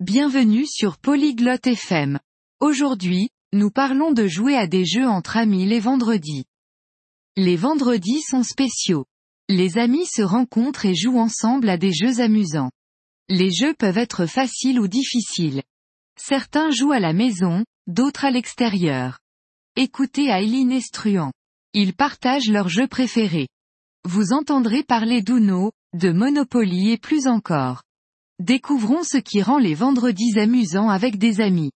Bienvenue sur Polyglotte FM. Aujourd'hui, nous parlons de jouer à des jeux entre amis les vendredis. Les vendredis sont spéciaux. Les amis se rencontrent et jouent ensemble à des jeux amusants. Les jeux peuvent être faciles ou difficiles. Certains jouent à la maison, d'autres à l'extérieur. Écoutez Aileen Estruan. Ils partagent leurs jeux préférés. Vous entendrez parler d'Uno, de Monopoly et plus encore. Découvrons ce qui rend les vendredis amusants avec des amis.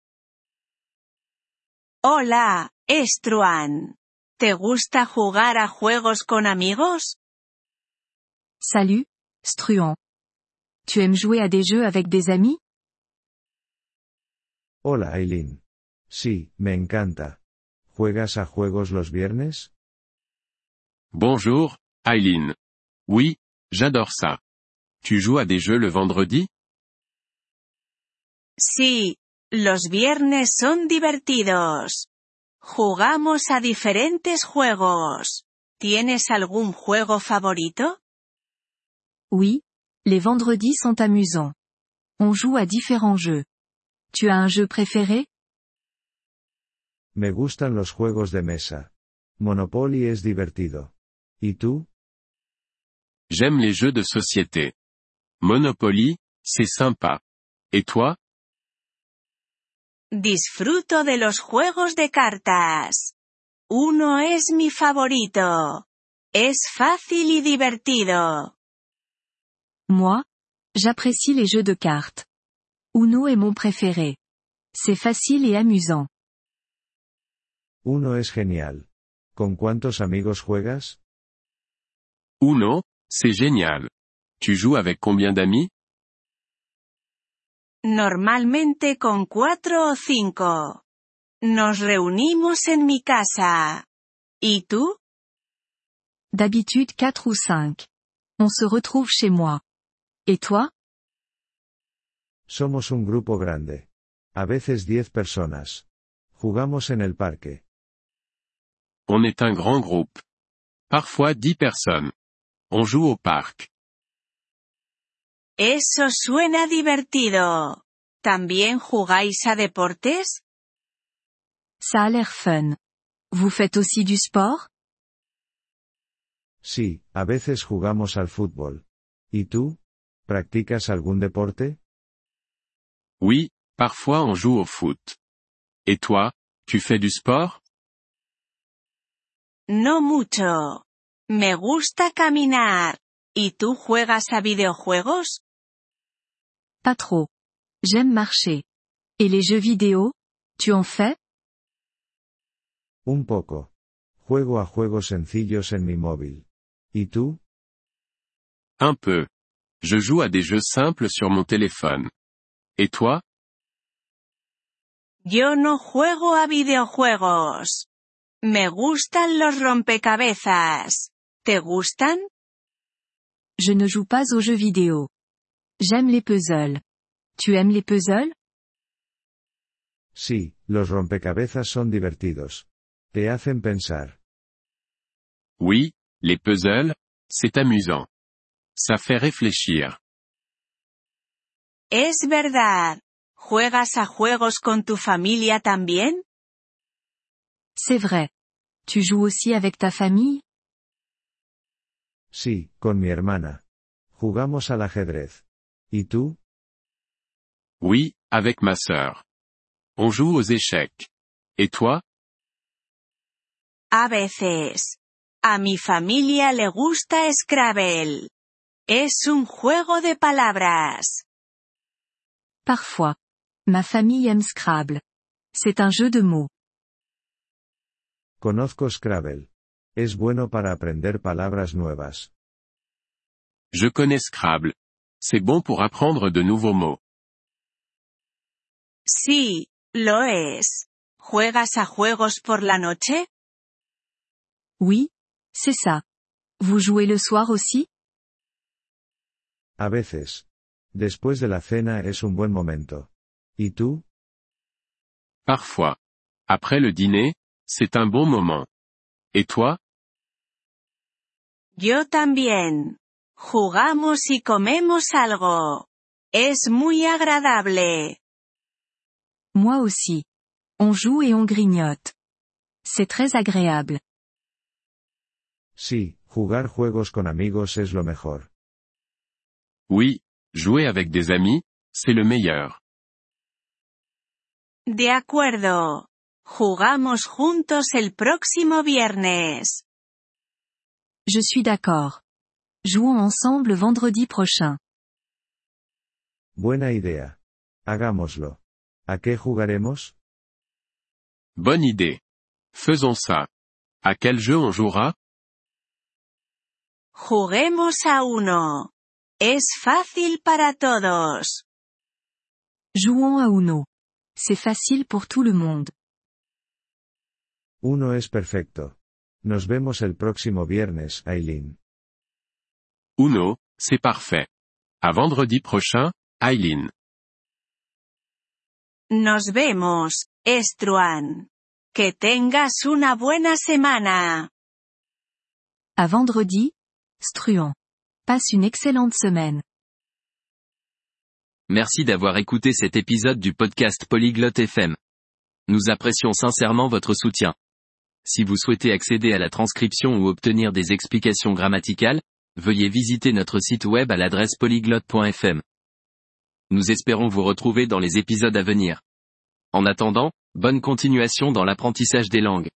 Hola, Estruan. ¿Te gusta jugar a juegos con amigos? Salut, Struan. Tu aimes jouer à des jeux avec des amis? Hola Aileen. Sí, me encanta. ¿Juegas a juegos los viernes? Bonjour, Eileen. Oui, j'adore ça. Tu joues à des jeux le vendredi? Sí, los viernes son divertidos. Jugamos a diferentes juegos. ¿Tienes algún juego favorito? Oui, les vendredis sont amusants. On joue à différents jeux. Tu as un jeu préféré? Me gustan los juegos de mesa. Monopoly es divertido. ¿Y tú? J'aime les jeux de société. Monopoly, c'est sympa. Et toi? Disfruto de los juegos de cartas. Uno es mi favorito. Es fácil y divertido. Moi, j'apprécie les jeux de cartes. Uno est mon préféré. C'est facile et amusant. Uno es genial. ¿Con cuántos amigos juegas? Uno, c'est génial. Tu joues avec combien d'amis? Normalmente con cuatro o cinco. Nos reunimos en mi casa. ¿Y tú? D'habitude 4 ou 5. On se retrouve chez moi. Et toi? Somos un grupo grande. A veces 10 personas. Jugamos en el parque. On est un grand groupe. Parfois dix personnes. On joue au parc. Eso suena divertido. ¿También jugáis a deportes? Ça a l'air fun. Vous faites aussi du sport Sí, a veces jugamos al fútbol. ¿Y tú? ¿Practicas algún deporte? Oui, parfois on joue au foot. Et toi, tu fais du sport No mucho. Me gusta caminar. ¿Y tú juegas a videojuegos? Pas trop. J'aime marcher. Et les jeux vidéo? Tu en fais? Un poco. Juego a juegos sencillos en mi móvil. ¿Y tú? Un peu. Je joue à des jeux simples sur mon téléphone. Et toi? Yo no juego a videojuegos. Me gustan los rompecabezas. ¿Te gustan? Je ne joue pas aux jeux vidéo. J'aime les puzzles. Tu aimes les puzzles? Sí, los rompecabezas son divertidos. Te hacen pensar. Oui, les puzzles, c'est amusant. Ça fait réfléchir. Es verdad. ¿Juegas a juegos con tu familia también? C'est vrai. Tu joues aussi avec ta famille? Sí, con mi hermana. Jugamos al ajedrez. ¿Y tú? Oui, avec ma sœur. On joue aux échecs. Et toi? A veces. A mi familia le gusta Scrabble. Es un juego de palabras. Parfois. Ma famille aime Scrabble. C'est un jeu de mots. Conozco Scrabble. Es bueno para aprender palabras nuevas. Je connais Scrabble. C'est bon pour apprendre de nouveaux mots. Sí, lo es. ¿Juegas a juegos por la noche? Oui, c'est ça. Vous jouez le soir aussi? A veces. Después de la cena es un buen momento. ¿Y tú? Parfois. Après le dîner, c'est un bon moment. Et toi? Yo también. Jugamos y comemos algo. Es muy agradable. Moi aussi. On joue et on grignote. C'est très agréable. Sí, jugar juegos con amigos es lo mejor. Oui, jouer avec des amis, c'est le meilleur. De acuerdo. Jugamos juntos el próximo viernes. Je suis d'accord. Jouons ensemble vendredi prochain. Buena idea. Hagámoslo. ¿A qué jugaremos? Bonne idée. Faisons ça. À quel jeu on jouera? Juguemos a uno. Es fácil para todos. Jouons à Uno. C'est facile pour tout le monde. Uno es perfecto. Nos vemos el próximo viernes, Aileen. Uno, c'est parfait. À vendredi prochain, Eileen. Nos vemos, Estruan. Que tengas una buena semana. À vendredi, Struan. Passe une excellente semaine. Merci d'avoir écouté cet épisode du podcast Polyglotte FM. Nous apprécions sincèrement votre soutien. Si vous souhaitez accéder à la transcription ou obtenir des explications grammaticales, veuillez visiter notre site web à l'adresse polyglotte.fm. Nous espérons vous retrouver dans les épisodes à venir. En attendant, bonne continuation dans l'apprentissage des langues.